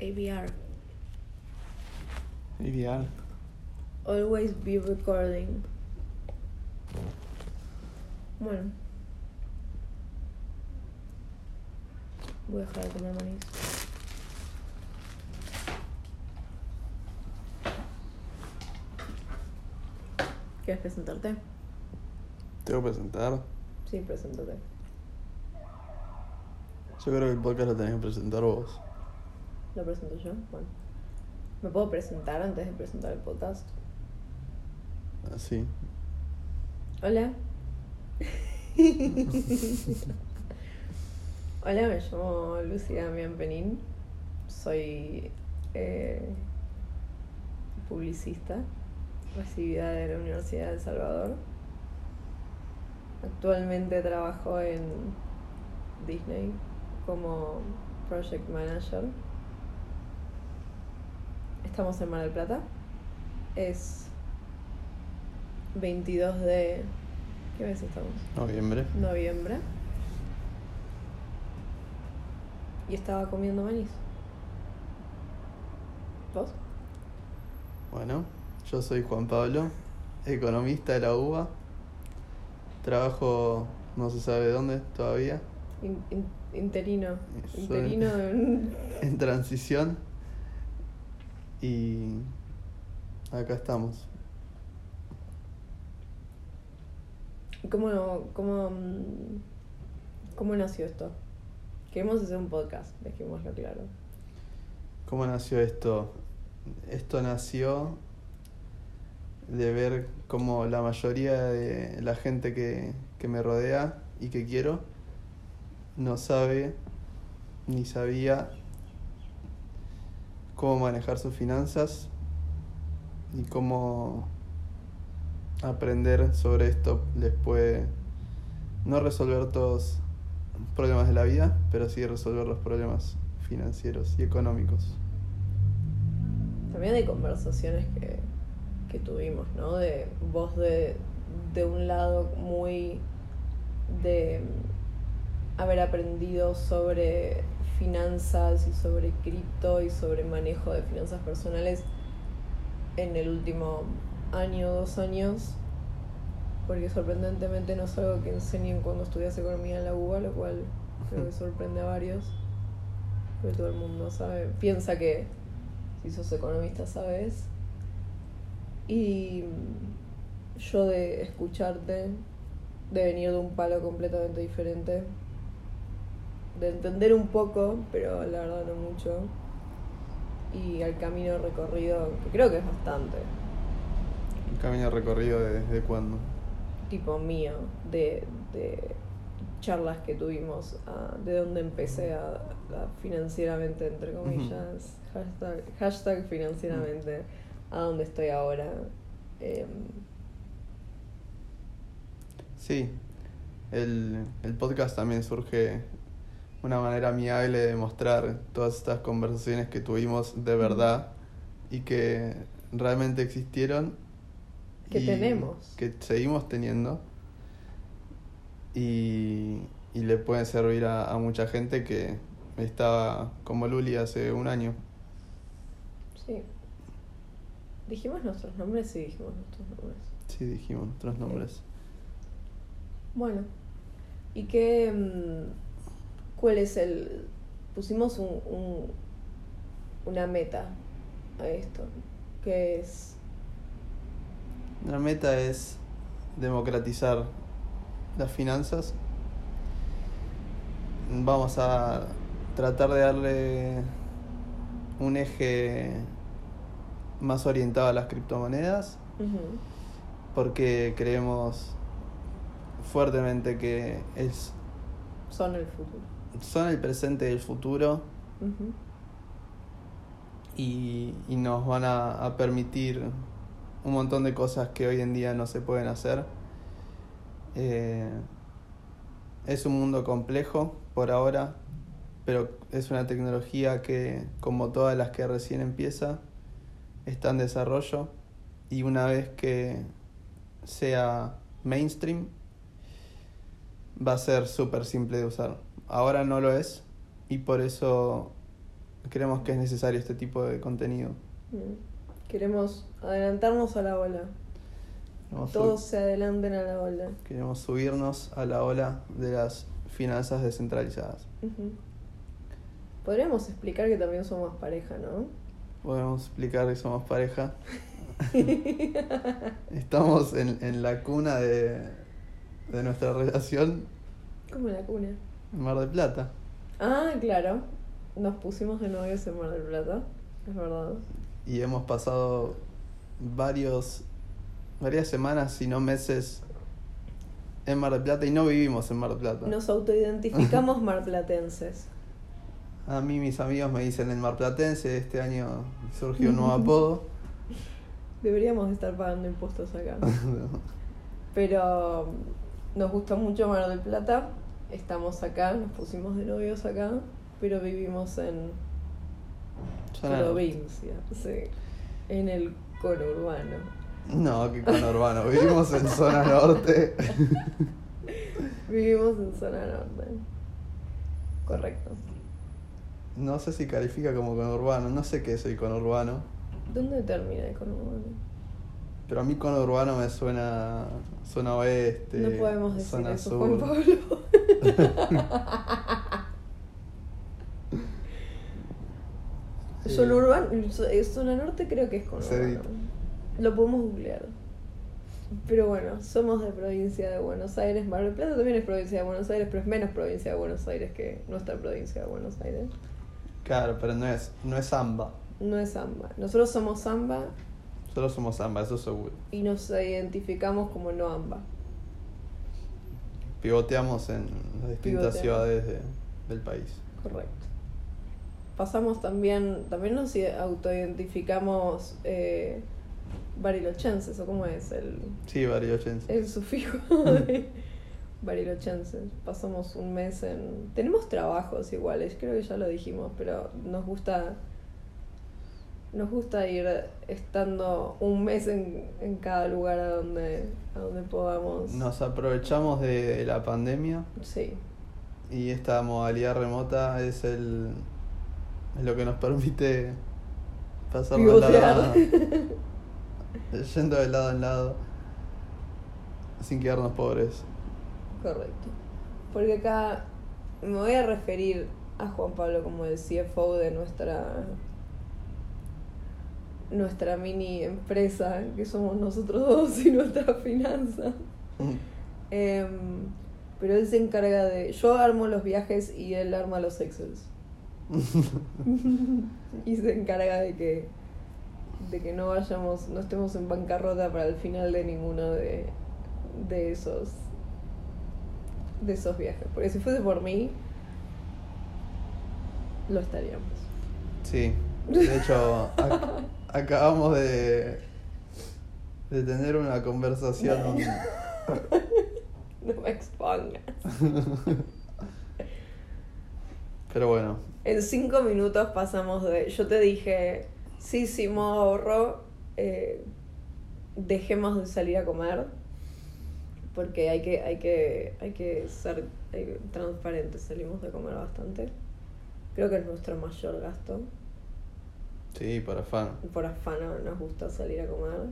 ABR. Ideal. Always be recording. Bueno. Voy a dejar de comer maní. ¿Quieres presentarte? Tengo que presentar. Sí, preséntate. Yo creo que el podcast lo tenés que presentar vos. ¿Lo presento yo? Bueno. ¿Me puedo presentar antes de presentar el podcast? Así. Hola. Hola, me llamo Lucía Mianpenín. Soy eh, publicista, recibida de la Universidad de El Salvador. Actualmente trabajo en Disney como Project Manager. Estamos en Mar del Plata. Es 22 de... ¿Qué mes estamos? Noviembre. Noviembre. Y estaba comiendo maíz. ¿Vos? Bueno, yo soy Juan Pablo, economista de la UBA. Trabajo no se sabe dónde todavía, In- in- interino. Soy- Interino en... en transición. Y acá estamos. ¿Y ¿Cómo, cómo, ¿Cómo nació esto? Queremos hacer un podcast, dejémoslo claro. ¿Cómo nació esto? Esto nació de ver cómo la mayoría de la gente que, que me rodea y que quiero no sabe ni sabía cómo manejar sus finanzas y cómo aprender sobre esto les puede no resolver todos los problemas de la vida, pero sí resolver los problemas financieros y económicos. También de conversaciones que, que tuvimos, ¿no? De vos de, de un lado muy de haber aprendido sobre finanzas y sobre cripto y sobre manejo de finanzas personales en el último año, dos años, porque sorprendentemente no es algo que enseñen cuando estudias economía en la UBA, lo cual creo que sorprende a varios, porque todo el mundo sabe, piensa que si sos economista sabes. Y yo de escucharte, de venir de un palo completamente diferente, de entender un poco, pero la verdad no mucho, y al camino recorrido, que creo que es bastante, Un camino recorrido de- desde cuándo. tipo mío, de, de charlas que tuvimos, ah, de donde empecé a, a financieramente, entre comillas, hashtag, hashtag financieramente, a donde estoy ahora. Em, Sí, el, el podcast también surge una manera amigable de mostrar todas estas conversaciones que tuvimos de verdad y que realmente existieron. Que tenemos. Que seguimos teniendo. Y, y le pueden servir a, a mucha gente que estaba como Luli hace un año. sí. ¿Dijimos nuestros nombres? Sí, dijimos nuestros nombres. Sí, dijimos nuestros nombres. Bueno, ¿y qué. mm, ¿Cuál es el. Pusimos un, un- una meta a esto, que es. La meta es democratizar las finanzas. Vamos a tratar de darle un eje más orientado a las criptomonedas porque creemos fuertemente que es, son el futuro. Son el presente y el futuro y, y nos van a, a permitir un montón de cosas que hoy en día no se pueden hacer. Eh, es un mundo complejo por ahora, pero es una tecnología que, como todas las que recién empieza, está en desarrollo y una vez que sea mainstream, va a ser súper simple de usar. Ahora no lo es y por eso creemos que es necesario este tipo de contenido. Queremos adelantarnos a la ola. Queremos, Todos se adelanten a la ola. queremos subirnos a la ola de las finanzas descentralizadas. Podríamos explicar que también somos pareja, ¿no? Podemos explicar que somos pareja. Estamos en, en la cuna de, de nuestra relación Como la cuna. En Mar del Plata. Ah, claro. Nos pusimos de novios en Mar del Plata. Es verdad. Y hemos pasado varios, varias semanas, si no meses, en Mar del Plata y no vivimos en Mar del Plata. Nos autoidentificamos marplatenses. A mí mis amigos me dicen el marplatense, este año surgió un nuevo apodo. Deberíamos estar pagando impuestos acá. Pero nos gusta mucho Mar del Plata. Estamos acá, nos pusimos de novios acá, pero vivimos en provincia, sí. En el conurbano. No, que conurbano, vivimos en zona norte. Vivimos en zona norte. Correcto. No sé si califica como conurbano, no sé qué es el conurbano. ¿Dónde termina el conurbano? Pero a mí conurbano me suena zona oeste, no podemos decir zona eso, sur. Juan Pablo. Sí. Zona urbana, eh, zona norte creo que es. Cedito. Lo podemos googlear. Pero bueno, somos de provincia de Buenos Aires. Mar del Plata también es provincia de Buenos Aires, pero es menos provincia de Buenos Aires que nuestra provincia de Buenos Aires. Claro, pero no es, no es samba. No es samba. Nosotros somos samba Solo somos samba, eso seguro. y nos identificamos como no amba. Pivoteamos en las distintas Pivoteamos. ciudades de- del país. Correcto. Pasamos también, también nos i- autoidentificamos eh, barilochenses, o cómo es el, Sí, Bariochense. el sufijo de barilochenses. Pasamos un mes en... Tenemos trabajos iguales, creo que ya lo dijimos, pero nos gusta... Nos gusta ir estando un mes en, en cada lugar a donde, a donde podamos. Nos aprovechamos de la pandemia Sí, y esta modalidad remota es el es lo que nos permite pasar de lado yendo de lado en lado sin quedarnos pobres. Correcto. Porque acá me voy a referir a Juan Pablo como el CFO de nuestra nuestra mini empresa, que somos nosotros dos y nuestra finanza. Em, pero él se encarga de. Yo armo los viajes y él arma los Excels. y se encarga de que de que no vayamos, no estemos en bancarrota para el final de ninguno de, de esos de esos viajes. Porque si fuese por mí, lo estaríamos. Sí, de hecho acabamos de de tener una conversación No me expongas. pero bueno, En cinco minutos pasamos de. Yo te dije, sí, sí, modo ahorro. eh, dejemos de salir a comer. Porque hay que, hay que, hay que ser eh, transparentes. Salimos de comer bastante. Creo que es nuestro mayor gasto. Sí, para fan. Por afano nos gusta salir a comer.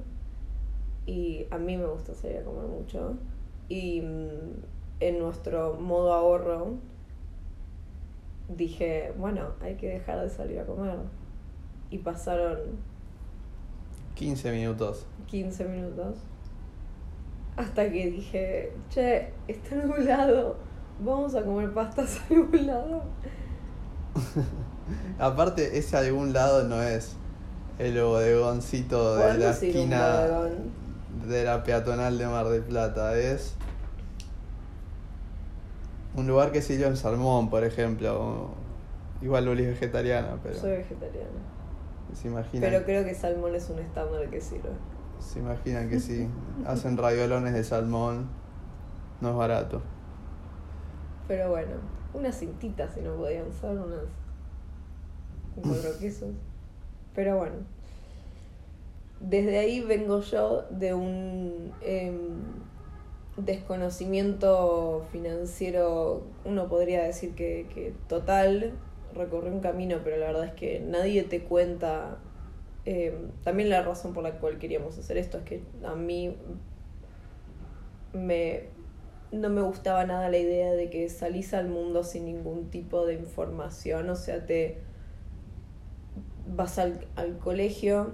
Y a mí me gusta salir a comer mucho. Y mm, en nuestro modo ahorro dije, bueno, hay que dejar de salir a comer. Y pasaron 15 minutos. 15 minutos. Hasta que dije, che, está nublado. Vamos a comer pastas a algún lado. Aparte, ese algún lado no es el bodegoncito de la esquina de la peatonal de Mar del Plata. Es un lugar que sirve en salmón, por ejemplo. Igual Luli es vegetariana, pero Soy vegetariana. se imaginan, Pero creo que salmón es un estándar que sirve. se imaginan que sí. Hacen raviolones de salmón. No es barato. Pero bueno, unas cintitas si no podían ser, unas quesos. Pero bueno, desde ahí vengo yo de un em, desconocimiento financiero, uno podría decir que, que total. recorrí un camino, pero la verdad es que nadie te cuenta. eh, también la razón por la cual queríamos hacer esto es que a mí me, no me gustaba nada la idea de que salís al mundo sin ningún tipo de información, o sea, te vas al, al colegio,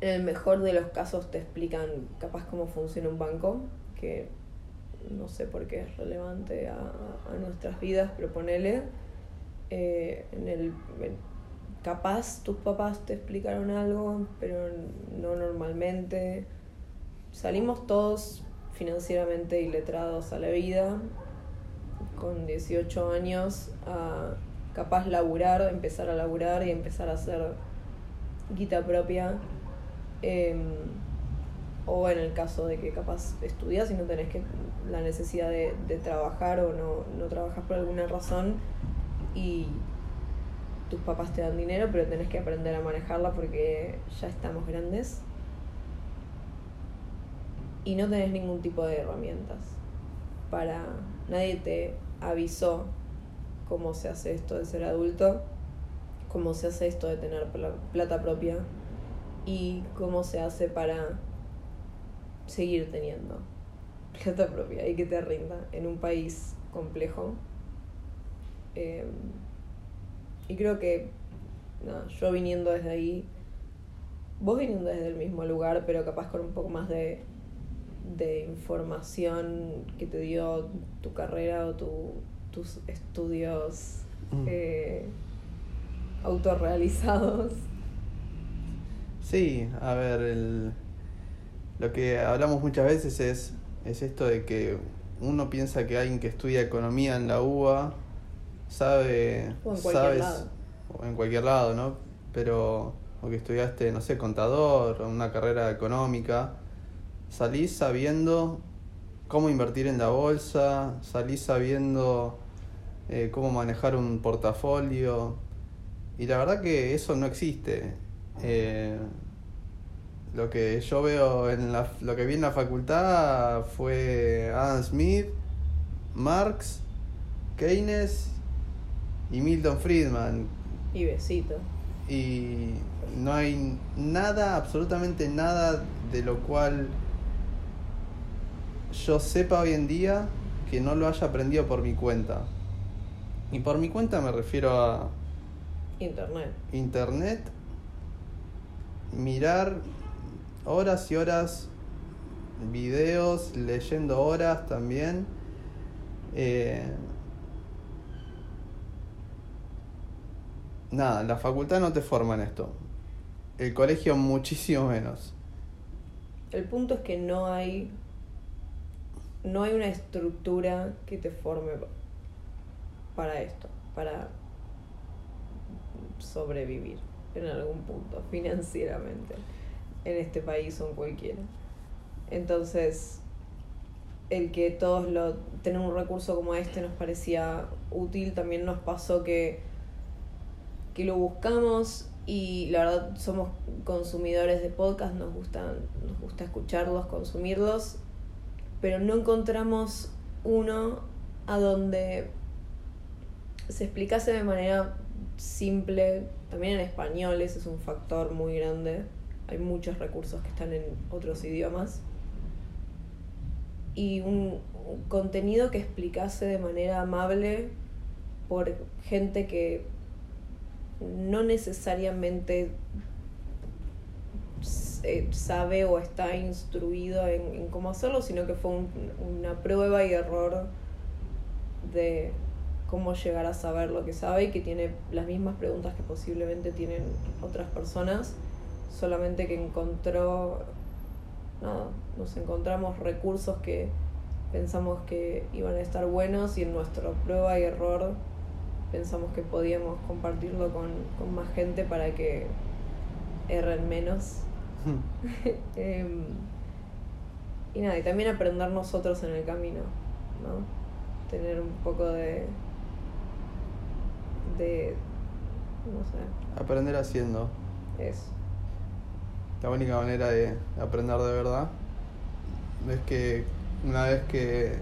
en el mejor de los casos te explican capaz cómo funciona un banco, que no sé por qué es relevante a, a nuestras vidas, pero ponele, eh, en el, capaz tus papás te explicaron algo, pero no normalmente. Salimos todos financieramente iletrados a la vida, con 18 años, a capaz laburar, empezar a laburar y empezar a hacer guita propia. Em, o en el caso de que capaz estudias y no tenés que, la necesidad de, de trabajar o no, no trabajas por alguna razón y tus papás te dan dinero, pero tenés que aprender a manejarla porque ya estamos grandes y no tenés ningún tipo de herramientas para nadie te avisó cómo se hace esto de ser adulto, cómo se hace esto de tener pla- plata propia y cómo se hace para seguir teniendo plata propia y que te rinda en un país complejo. Eh, y creo que nada, yo viniendo desde ahí, vos viniendo desde el mismo lugar, pero capaz con un poco más de, de información que te dio tu carrera o tu, tus estudios Mm. eh, autorrealizados. Sí, a ver, el, lo que hablamos muchas veces es, es esto de que uno piensa que alguien que estudia economía en la UBA sabe, O en cualquier sabes, lado. o en cualquier lado, ¿no? Pero, o que estudiaste, no sé, contador, o una carrera económica, salís sabiendo cómo invertir en la bolsa, salís sabiendo eh, cómo manejar un portafolio, y la verdad que eso no existe. Eh, lo que yo veo en la, lo que vi en la facultad fue Adam Smith, Marx, Keynes y Milton Friedman. Y besito. Y no hay nada, absolutamente nada de lo cual yo sepa hoy en día que no lo haya aprendido por mi cuenta. Y por mi cuenta me refiero a Internet. internet, mirar horas y horas videos, leyendo horas también. Eh, nada, la facultad no te forma en esto. El colegio muchísimo menos. El punto es que no hay no hay una estructura que te forme para esto, para sobrevivir en algún punto financieramente en este país o en cualquiera. Entonces, el que todos lo tener un recurso como este nos parecía útil, también nos pasó que que lo buscamos y la verdad somos consumidores de podcast, nos gustan, nos gusta escucharlos, consumirlos, pero no encontramos uno a donde se explicase de manera simple, también en español, ese es un factor muy grande. Hay muchos recursos que están en otros idiomas. Y un, contenido que explicase de manera amable por gente que no necesariamente eh, sabe o está instruido en, en cómo hacerlo, sino que fue un- una prueba y error de cómo llegar a saber lo que sabe y que tiene las mismas preguntas que posiblemente tienen otras personas, solamente que encontró, nada, nos encontramos recursos que pensamos que iban a estar buenos y en nuestra prueba y error pensamos que podíamos compartirlo con, con más gente para que erren menos. Em, y nada, y también aprender nosotros en el camino, ¿no? Tener un poco de. De. no sé, Aprender haciendo. eso. La única manera de aprender de verdad es que una vez que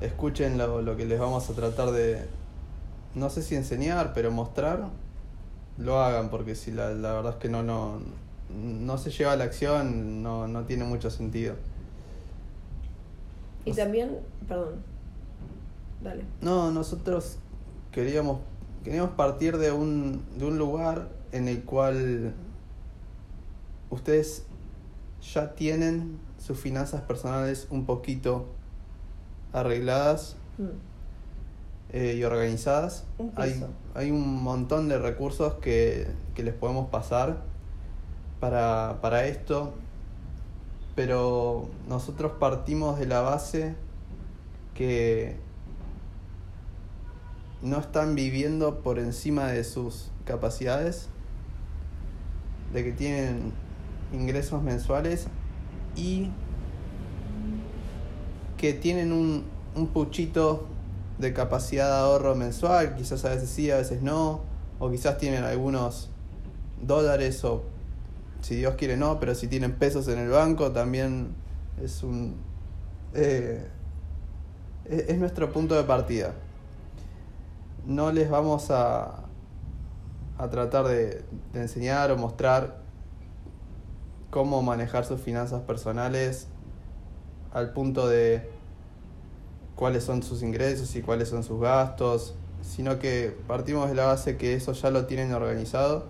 escuchen lo, lo que les vamos a tratar de, no sé si enseñar, pero mostrar, lo hagan, porque si la, la verdad es que no, no, no se lleva a la acción, no, no tiene mucho sentido. Y también, perdón, dale. No, nosotros queríamos, queríamos partir de un, de un lugar en el cual ustedes ya tienen sus finanzas personales un poquito arregladas Mm. eh, y organizadas. Hay, hay un montón de recursos que, que les podemos pasar para, para esto, pero nosotros partimos de la base que no están viviendo por encima de sus capacidades, de que tienen ingresos mensuales y que tienen un, un puchito de capacidad de ahorro mensual, quizás a veces sí, a veces no, o quizás tienen algunos dólares o si Dios quiere no, pero si tienen pesos en el banco también es un... eh, es es nuestro punto de partida. No les vamos a, a tratar de, enseñar o mostrar cómo manejar sus finanzas personales al punto de cuáles son sus ingresos y cuáles son sus gastos, sino que partimos de la base que eso ya lo tienen organizado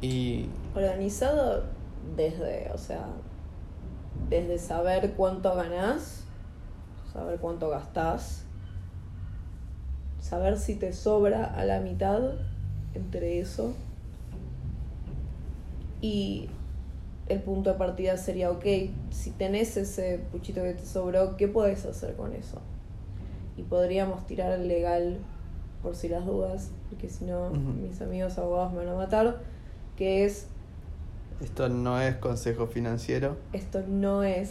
y Organizado desde, o sea, desde saber cuánto ganás, saber cuánto gastás, saber si te sobra a la mitad entre eso. Y el punto de partida sería, ok, si tenés ese puchito que te sobró, ¿qué podés hacer con eso? Y podríamos tirar el legal por si las dudas, porque si no, mis amigos abogados me van a matar, que es esto no es consejo financiero. esto no es,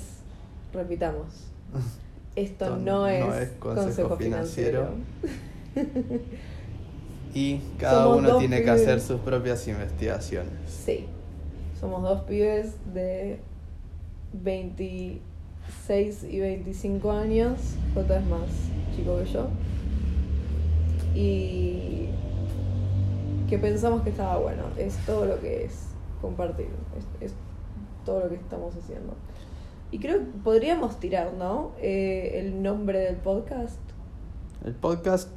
repitamos, esto Esto no, no es, es consejo consejo, financiero. financiero. Y cada Somos uno tiene que hacer sus propias investigaciones. Sí, somos dos pibes de 26 y 25 años, Jota es más chico que yo, y que pensamos que estaba bueno, es todo lo que es compartir, es, es todo lo que estamos haciendo. Y creo que podríamos tirar, ¿no? Eh, el nombre del podcast. El podcast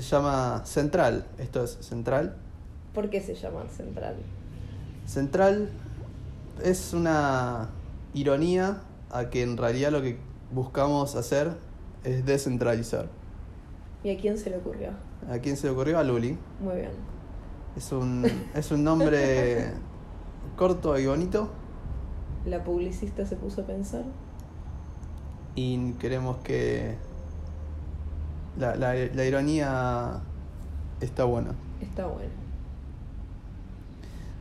se llama Central. Esto es Central. ¿Por qué se llama Central? Central es una ironía a que en realidad lo que buscamos hacer es descentralizar. ¿Y a quién se le ocurrió? ¿A quién se le ocurrió? A Luli. Muy bien. Es un, es un nombre corto y bonito La publicista se puso a pensar. y queremos que la, la, la ironía está buena. Está bueno.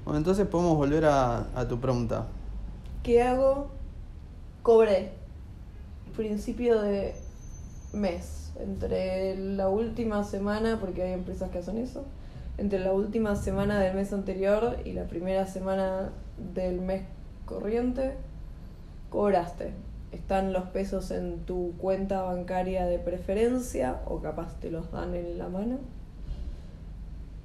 Bueno, entonces podemos volver a, a tu pregunta. ¿Qué hago? Cobré. Principio de mes. Entre la última semana, porque hay empresas que hacen eso. Entre la última semana del mes anterior y la primera semana del mes corriente, cobraste. Están los pesos en tu cuenta bancaria de preferencia o capaz te los dan en la mano.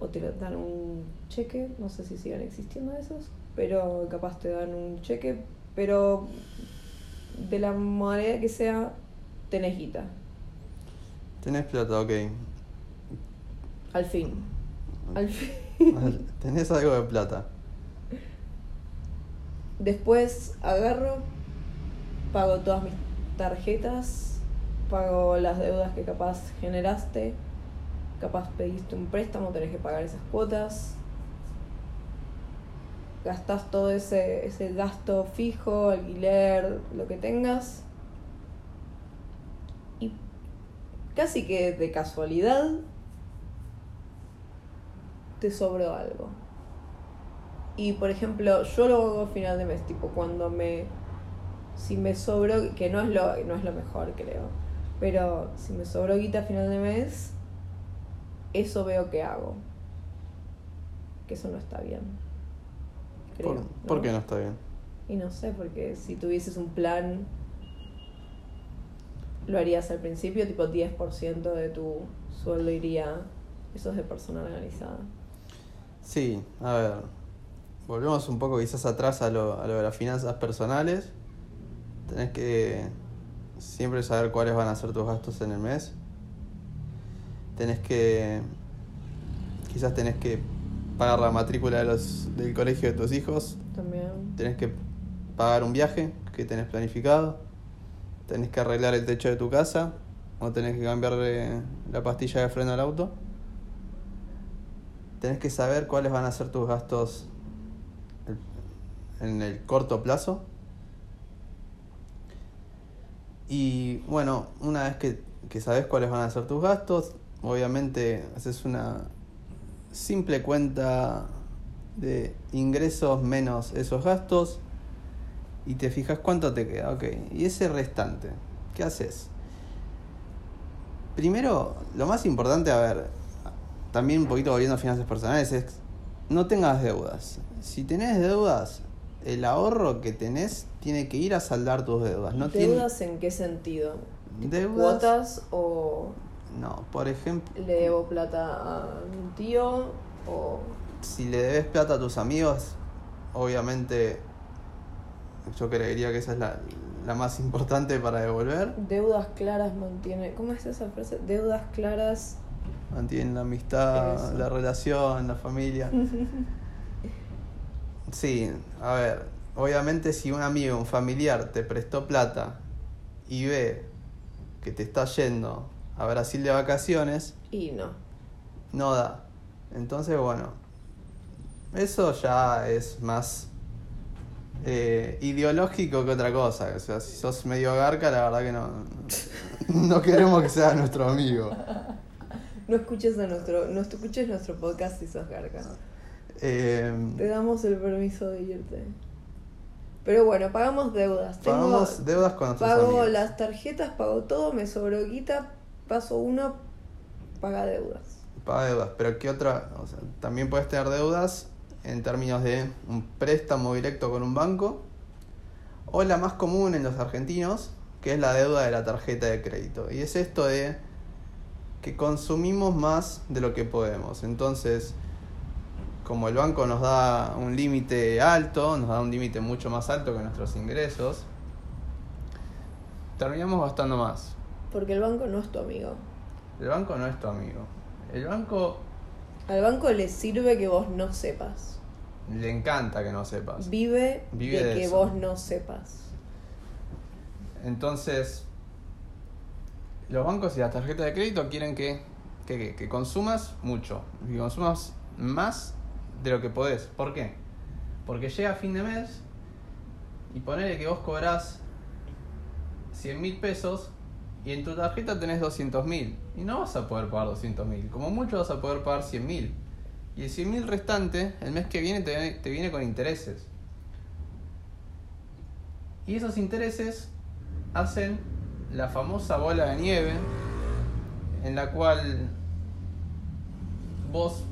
O te dan un cheque, no sé si sigan existiendo esos, pero capaz te dan un cheque, pero de la modalidad que sea, tenés guita. Tenés plata, ok. Al fin. Al fin. Tenés algo de plata. Después agarro, pago todas mis tarjetas, pago las deudas que capaz generaste, capaz pediste un préstamo, tenés que pagar esas cuotas. Gastás todo ese, ese gasto fijo, alquiler, lo que tengas. Y casi que de casualidad te sobró algo. Y por ejemplo, yo lo hago a final de mes, tipo cuando me. Si me sobró, que no es lo, no es lo mejor, creo. Pero si me sobró guita a final de mes, eso veo que hago. Que eso no está bien. Creo, ¿Por, por qué no está bien? Y no sé, porque si tuvieses un plan, lo harías al principio, tipo 10% de tu sueldo iría. Eso es de persona organizada. Sí, a ver, volvemos un poco quizás atrás a lo, a lo de las finanzas personales. Tenés que siempre saber cuáles van a ser tus gastos en el mes. Tenés que, quizás tenés que pagar la matrícula de los, del colegio de tus hijos. También. Tenés que pagar un viaje que tenés planificado. Tenés que arreglar el techo de tu casa. O tenés que cambiarle la pastilla de freno al auto. Tenés que saber cuáles van a ser tus gastos en el corto plazo. Y bueno, una vez que, que sabes cuáles van a ser tus gastos, obviamente haces una simple cuenta de ingresos menos esos gastos y te fijas cuánto te queda, ok. Y ese restante, ¿qué haces? Primero, lo más importante, a ver, también un poquito volviendo a finanzas personales, es no tengas deudas. Si tenés deudas, el ahorro que tenés tiene que ir a saldar tus deudas. No ¿Deudas en qué sentido? ¿Deudas? ¿Cuotas o No, por ejemplo, le debo plata a mi tío o si le debes plata a tus amigos, obviamente yo creería que esa es la, la más importante para devolver. deudas claras mantiene... ¿Cómo es esa frase? Deudas claras... Mantienen la amistad, Eso. la relación, la familia. Sí, a ver, obviamente si un amigo, un familiar te prestó plata y ve que te está yendo a Brasil de vacaciones, Y no. no da. Entonces, bueno, eso ya es más eh, ideológico que otra cosa. O sea, si sos medio garca, la verdad que no, no queremos que sea nuestro amigo. No escuches a nuestro, no escuches nuestro podcast si sos garca. Eh, Te damos el permiso de irte. Pero bueno, pagamos deudas. Tengo- pagamos deudas con nuestros pago amigos. las tarjetas, pago todo, me sobró guita, paso uno, paga deudas. Paga deudas, pero ¿qué otra? O sea, también puedes tener deudas en términos de un préstamo directo con un banco o la más común en los argentinos, que es la deuda de la tarjeta de crédito. Y es esto de que consumimos más de lo que podemos. Entonces, como el banco nos da un límite alto, nos da un límite mucho más alto que nuestros ingresos, terminamos gastando más. Porque el banco no es tu amigo. El banco no es tu amigo. El banco Al banco le sirve que vos no sepas. le encanta que no sepas. Vive, Vive de, de que eso. vos no sepas. Entonces, los bancos y las tarjetas de crédito quieren que, que, que- que consumas mucho, que consumas más de lo que podés. ¿Por qué? Porque llega fin de mes y ponele que vos cobrás 100 mil pesos y en tu tarjeta tenés 200 mil y no vas a poder pagar 200 mil. Como mucho vas a poder pagar 100 mil. Y el 100 mil restante, el mes que viene te, te viene con intereses. Y esos intereses hacen la famosa bola de nieve en la cual vos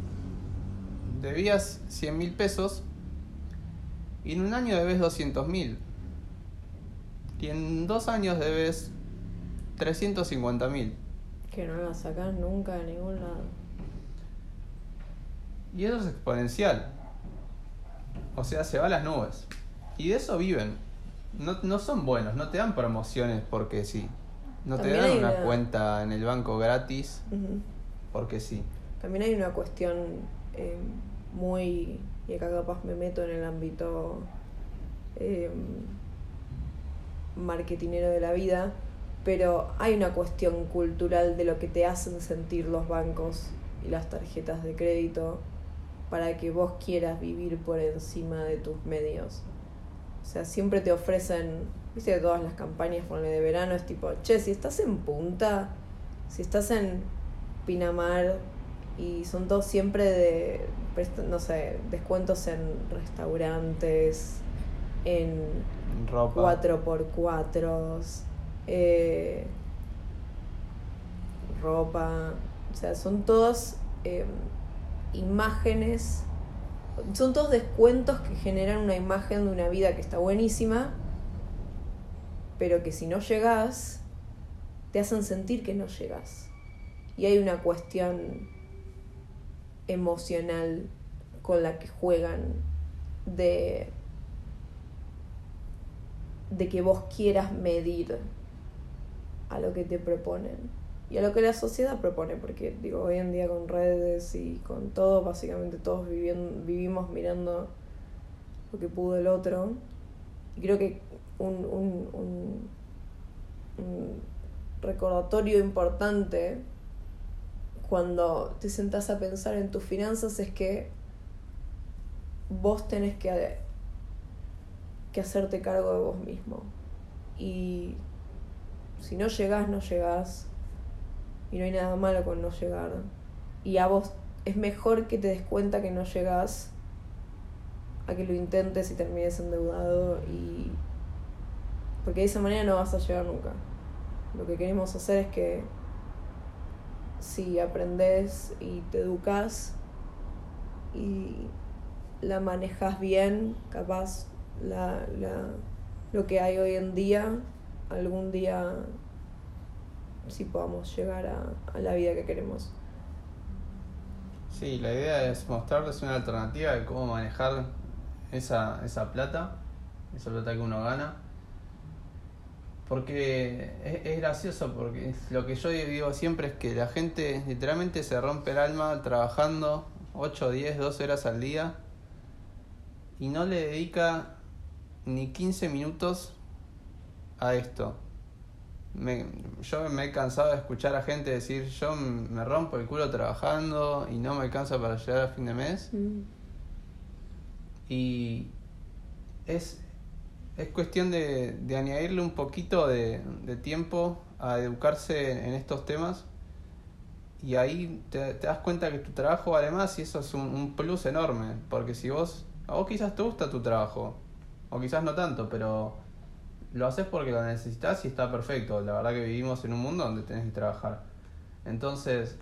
debías 100 mil pesos y en un año debes 200 mil. Y en dos años debes 350 mil. Que no la sacás nunca de ningún lado. y eso es exponencial. O sea se va a las nubes. Y de eso viven. No, no son buenos no te dan promociones porque sí. No te dan una una- cuenta en el banco gratis porque sí. También hay una cuestión eh, muy. Y acá capaz me meto en el ámbito eh, marketinero de la vida, pero hay una cuestión cultural de lo que te hacen sentir los bancos y las tarjetas de crédito para que vos quieras vivir por encima de tus medios. O sea, siempre te ofrecen, viste, todas las campañas ponle, de verano es tipo, che, si estás en punta, si estás en Pinamar y son todos siempre de, no sé, descuentos en restaurantes, en ropa 4x4, eh, ropa, o sea, son todas eh, imágenes, son todos descuentos que generan una imagen de una vida que está buenísima, pero que si no llegas, te hacen sentir que no llegas. y hay una cuestión emocional con la que juegan de de que vos quieras medir a lo que te proponen y a lo que la sociedad propone, porque digo, hoy en día con redes y con todo, básicamente todos viviendo, vivimos mirando lo que pudo el otro. Y creo que un, un, un, un recordatorio importante cuando te sentás a pensar en tus finanzas es que vos tenés que, que hacerte cargo de vos mismo. Y si no llegás, no llegás. Y no hay nada malo con no llegar. Y a vos es mejor que te des cuenta que no llegás a que lo intentes y termines endeudado y porque de esa manera no vas a llegar nunca. Lo que queremos hacer es que si aprendes y te educas y la manejas bien, capaz la, la, lo que hay hoy en día, algún día sí podamos llegar a, a la vida que queremos. Sí, la idea es mostrarles una alternativa de cómo manejar esa, esa plata, esa plata que uno gana. Porque es, es, gracioso, porque lo que yo digo siempre es que la gente literalmente se rompe el alma trabajando 8, 10, 12 horas al día y no le dedica ni 15 minutos a esto. Me, yo me he cansado de escuchar a gente decir yo me rompo el culo trabajando y no me alcanza para llegar a fin de mes. Mm. Y es, es cuestión de, de añadirle un poquito de, de, tiempo a educarse en estos temas y ahí te, das cuenta que tu trabajo vale más y eso es un, plus enorme, porque si vos, a vos quizás te gusta tu trabajo, o quizás no tanto, pero lo haces porque lo necesitas y está perfecto. La verdad que vivimos en un mundo donde tenés que trabajar. Entonces,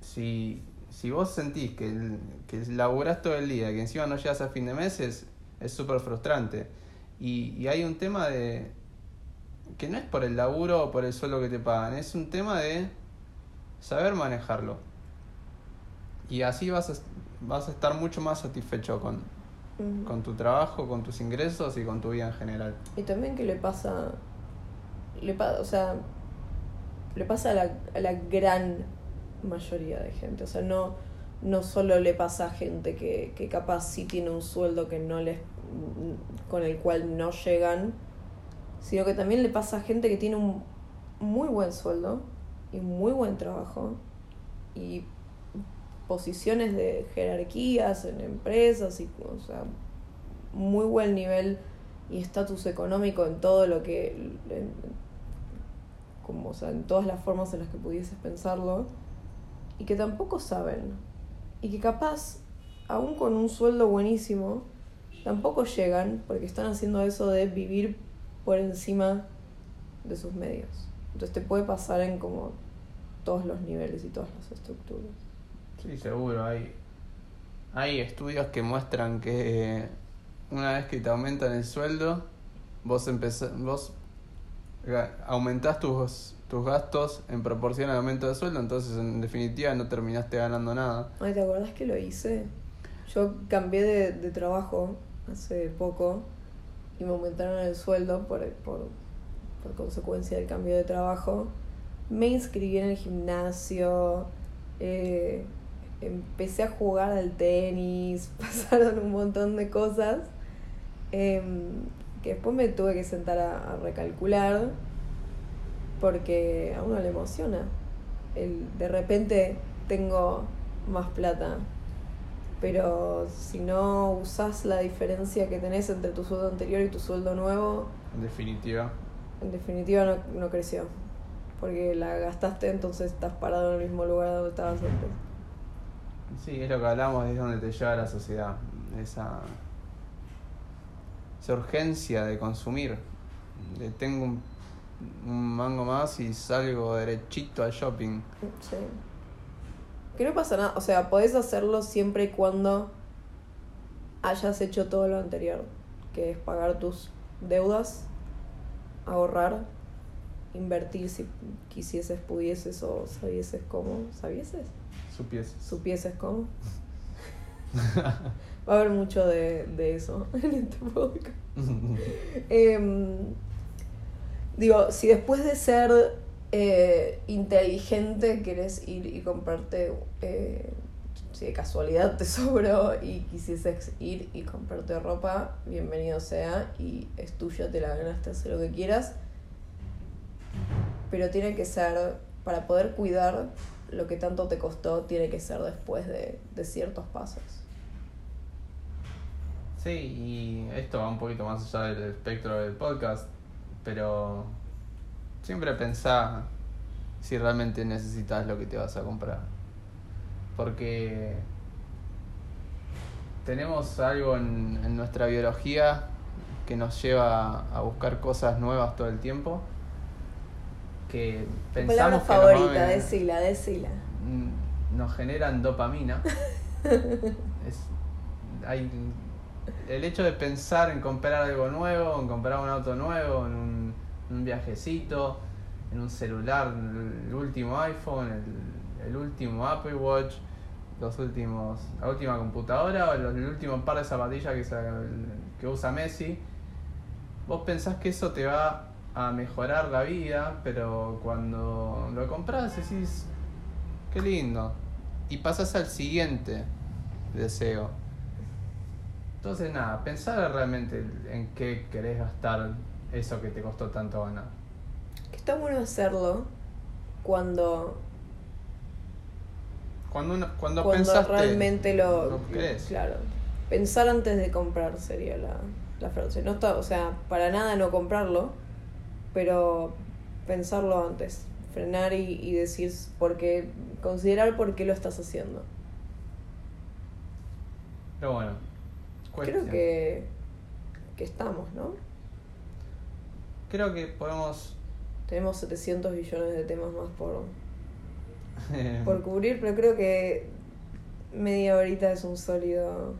si, si vos sentís que, que laburás todo el día, que encima no llegas a fin de mes, es súper frustrante. Y, y hay un tema de que no es por el laburo o por el sueldo que te pagan, es un tema de saber manejarlo. Y así vas a, vas a estar mucho más satisfecho con, con tu trabajo, con tus ingresos y con tu vida en general. Y también que le pasa, le pasa, o sea, le pasa a la, a la gran mayoría de gente, o sea, no, no solo le pasa a gente que, que capaz sí tiene un sueldo que no les, con el cual no llegan, sino que también le pasa a gente que tiene un muy buen sueldo y muy buen trabajo y posiciones de jerarquías en empresas y o sea muy buen nivel y estatus económico en todo lo que como o sea en todas las formas en las que pudieses pensarlo y que tampoco saben y que capaz aún con un sueldo buenísimo tampoco llegan porque están haciendo eso de vivir por encima de sus medios entonces te puede pasar en como todos los niveles y todas las estructuras Sí, seguro. Hay, hay estudios que muestran que una vez que te aumentan el sueldo, vos empezás, vos aumentás tus, tus gastos en proporción al aumento de sueldo, entonces en definitiva no terminaste ganando nada. Ay, ¿te acordás que lo hice? Yo cambié de, de trabajo hace poco y me aumentaron el sueldo por, por, por consecuencia del cambio de trabajo. Me inscribí en el gimnasio, eh, empecé a jugar al tenis, pasaron un montón de cosas em, que después me tuve que sentar a, recalcular porque a uno le emociona. El, de repente tengo más plata, pero si no usas la diferencia que tenés entre tu sueldo anterior y tu sueldo nuevo... En definitiva. En definitiva no, no creció, porque la gastaste entonces estás parado en el mismo lugar donde estabas antes. Sí, es lo que hablamos, es donde te lleva la sociedad. Esa, esa urgencia de consumir. De tengo un, un, mango más y salgo derechito al shopping. Sí. Que no pasa nada. O sea, podés hacerlo siempre y cuando hayas hecho todo lo anterior. Que es pagar tus deudas, ahorrar invertir si quisieses, pudieses o sabieses cómo. ¿Sabieses? Supieses. ¿Supieses cómo? Va a haber mucho de, de eso en este podcast. Em, digo, si después de ser eh, inteligente querés ir y comprarte, eh, si de casualidad te sobró y quisieses ir y comprarte ropa, bienvenido sea y es tuyo, te la ganaste, hacer lo que quieras. Pero tiene que ser, para poder cuidar lo que tanto te costó, tiene que ser después de, de ciertos pasos. Sí, y esto va un poquito más allá del espectro del podcast, pero siempre pensá si realmente necesitas lo que te vas a comprar. Porque tenemos algo en, en nuestra biología que nos lleva a buscar cosas nuevas todo el tiempo. Que pensamos que favorita, decila, decila. mm, nos generan dopamina. Es- hay, el hecho de pensar en comprar algo nuevo, en comprar un auto nuevo, en un, un viajecito, en un celular, el último iPhone, el, el último Apple Watch, los últimos, la última computadora o el último par de zapatillas que, que usa Messi, vos pensás que eso te va a mejorar la vida, pero cuando lo compras decís, qué lindo. Y pasas al siguiente deseo. Entonces nada, pensar realmente en qué querés gastar eso que te costó tanto ganar. Que está bueno hacerlo cuando, Cuando, uno, cuando, cuando pensaste, realmente lo, lo querés. Claro. Pensar antes de comprar sería la, la frase. No está, o sea, para nada no comprarlo, pero pensarlo antes. Frenar y, y decir por qué, considerar por qué lo estás haciendo. Pero bueno, cuestión. Creo que, que estamos, ¿no? Creo que podemos Tenemos 700 billones de temas más por, por cubrir, pero creo que media horita es un sólido...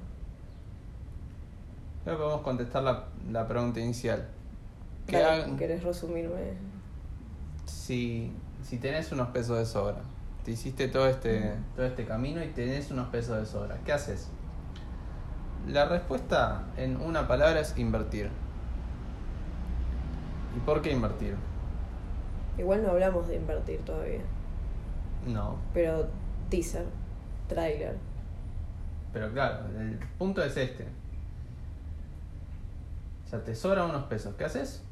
creo que podemos contestar la, la pregunta inicial. ¿Qué Dale, ¿Querés resumirme? si, si tenés unos pesos de sobra, te hiciste todo este, todo este camino y tenés unos pesos de sobra, ¿qué haces? La respuesta en una palabra es invertir. ¿Y por qué invertir? Igual no hablamos de invertir todavía, No, pero teaser, trailer. pero claro, el punto es este. O sea, te sobran unos pesos, ¿qué haces?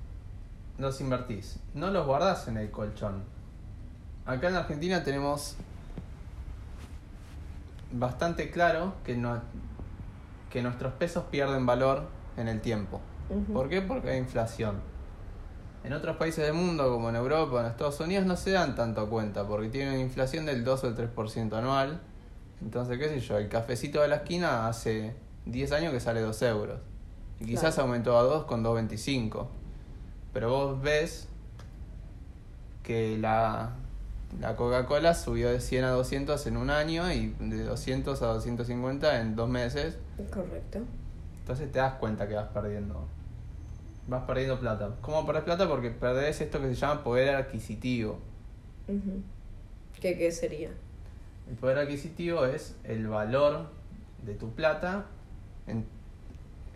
Los invertís, no los guardás en el colchón. Acá en Argentina tenemos bastante claro que, no, que nuestros pesos pierden valor en el tiempo. ¿Por qué? Porque hay inflación. En otros países del mundo, como en Europa o en Estados Unidos, no se dan tanto cuenta porque tienen una inflación del 2 o el 3% anual. Entonces, qué sé yo, el cafecito de la esquina hace 10 años que sale 2 euros. Y quizás Claro. aumentó a 2 con 2.25. Pero vos ves que la, la Coca-Cola subió de 100 a 200 en un año y de 200 a 250 en dos meses. Correcto. Entonces te das cuenta que vas perdiendo. Vas perdiendo plata. ¿Cómo perdés plata? Porque perdés esto que se llama poder adquisitivo. ¿Qué, ¿Qué sería? El poder adquisitivo es el valor de tu plata en,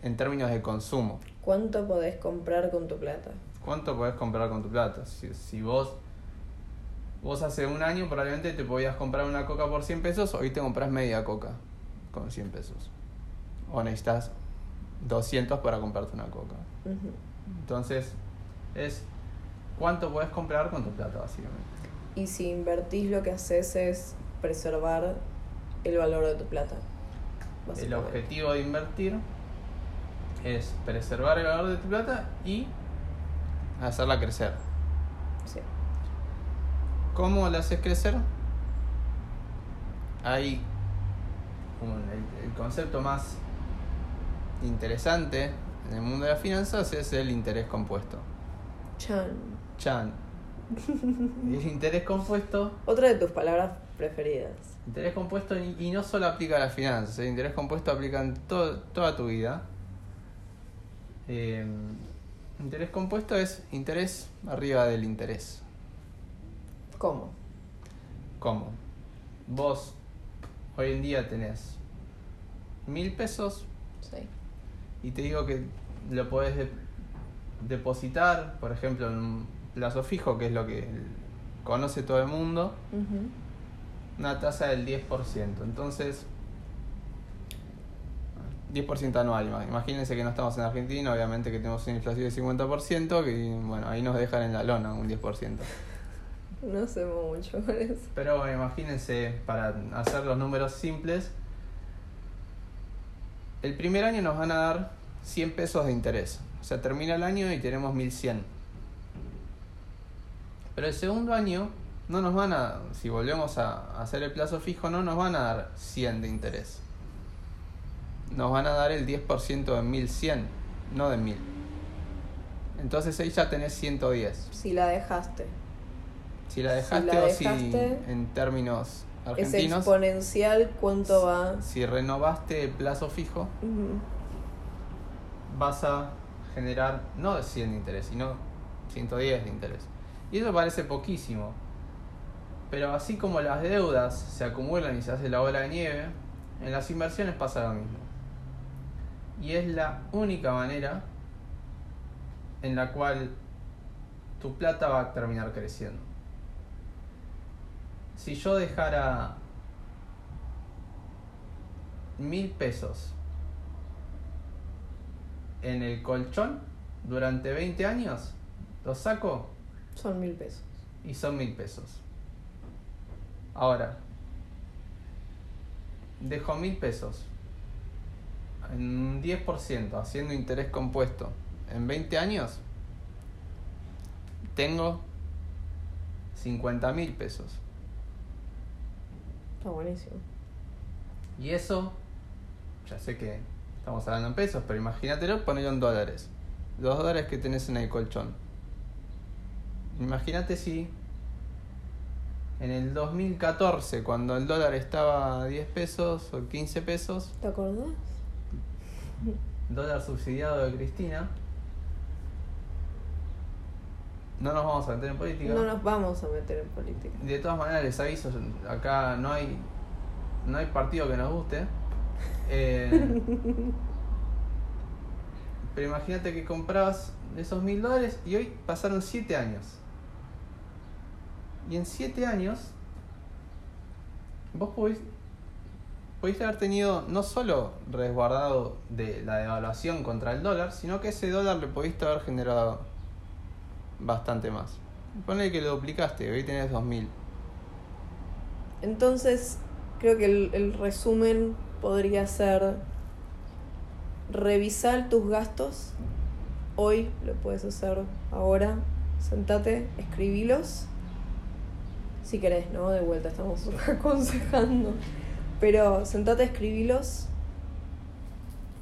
en términos de consumo. ¿Cuánto podés comprar con tu plata? ¿Cuánto podés comprar con tu plata? Si, si vos vos hace un año probablemente te podías comprar una coca por 100 pesos, hoy te compras media coca con 100 pesos. O necesitas 200 para comprarte una coca. Entonces, es cuánto puedes comprar con tu plata, básicamente. Y si invertís, lo que haces es preservar el valor de tu plata. El objetivo de invertir es preservar el valor de tu plata y hacerla crecer. Sí. ¿Cómo la haces crecer? Hay un- el, el concepto más interesante en el mundo de las finanzas es el interés compuesto. Chan. Chan. El interés compuesto Otra de tus palabras preferidas. Interés compuesto y, y no solo aplica a las finanzas, el interés compuesto aplica en to- toda tu vida. Eh, Interés compuesto es interés arriba del interés. ¿Cómo? ¿Cómo? Vos hoy en día tenés mil pesos Sí. Y te digo que lo podés de- depositar, por ejemplo, en un plazo fijo, que es lo que conoce todo el mundo, una tasa del 10%. Entonces, 10% anual. ima- Imagínense que no estamos en Argentina, obviamente que tenemos una inflación del 50%, que bueno, ahí nos dejan en la lona un 10%. No hacemos mucho con eso. Pero bueno, imagínense, para hacer los números simples, el primer año nos van a dar 100 pesos de interés. O sea, termina el año y tenemos 1100. Pero el segundo año no nos van a, si volvemos a hacer el plazo fijo, no nos van a dar 100 de interés. Nos van a dar el 10% de 1100, no de 1000. Entonces ahí ya tenés 110. Si la dejaste. Si la dejaste la o si dejaste, en términos Es argentinos, exponencial cuánto va. si renovaste el plazo fijo. Vas a generar no de 100 de interés, sino 110 de interés. Y eso parece poquísimo. Pero así como las deudas se acumulan y se hace la bola de nieve, en las inversiones pasa lo mismo. Y es la única manera en la cual tu plata va a terminar creciendo. Si yo dejara mil pesos en el colchón durante 20 años, los saco Son mil pesos. y son mil pesos. Ahora, dejo mil pesos en un 10% haciendo interés compuesto en 20 años, tengo 50 mil pesos. Está buenísimo. Y eso, ya sé que estamos hablando en pesos, pero imagínatelo, ponelo en dólares. Los dólares que tenés en el colchón. Imagínate si en el 2014, cuando el dólar estaba a 10 pesos o 15 pesos, ¿Te acordás? dólar subsidiado de Cristina, no nos vamos a meter en política. No nos vamos a meter en política. De todas maneras les aviso, acá no hay no hay partido que nos guste. Eh, pero imagínate que comprabas esos mil dólares y hoy pasaron siete años. Y en siete años vos pudiste haber tenido no solo resguardado de la devaluación contra el dólar, sino que ese dólar le pudiste haber generado bastante más. Ponle que lo duplicaste, hoy tenés 2000. Entonces, creo que el, el resumen podría ser revisar tus gastos. Hoy lo puedes hacer ahora. Sentate, escribilos. Si querés, ¿no? De vuelta estamos aconsejando. Pero sentate, escribilos.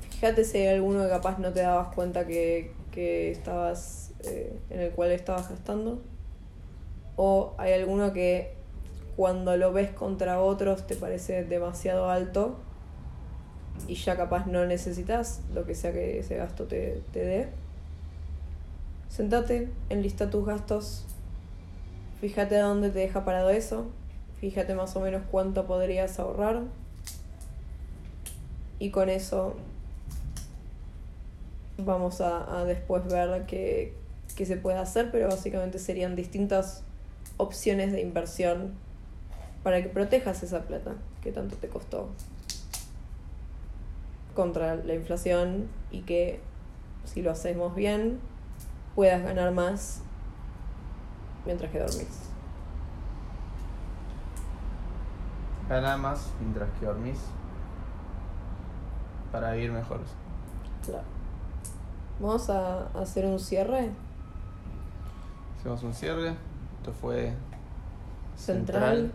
Fíjate si hay alguno que capaz no te dabas cuenta que, que estabas. eh, en el cual estabas gastando. O hay alguno que cuando lo ves contra otros te parece demasiado alto y ya capaz no necesitas lo que sea que ese gasto te, te dé. Sentate, enlista tus gastos, fíjate a dónde te deja parado eso, fíjate más o menos cuánto podrías ahorrar y con eso vamos a, después ver qué, qué se puede hacer, pero básicamente serían distintas opciones de inversión para que protejas esa plata que tanto te costó contra la inflación y que si lo hacemos bien puedas ganar más mientras que dormís. Gana más mientras que dormís para vivir mejor. Claro. Vamos a hacer un cierre Hacemos un cierre. Esto fue central.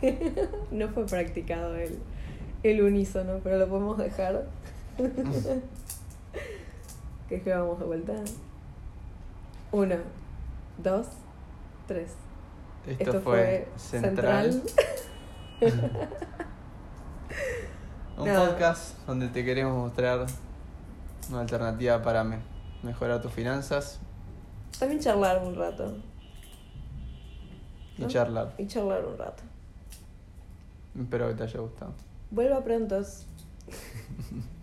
no fue practicado el, el unísono, pero lo podemos dejar. que es que vamos de vuelta. Uno, dos, tres. Esto, Esto fue, fue Central. Un Nada. podcast donde te queremos mostrar una alternativa para mejorar tus finanzas También charlar un rato. y ¿No? charlar. Y charlar un rato. Espero que te haya gustado. Vuelva prontos.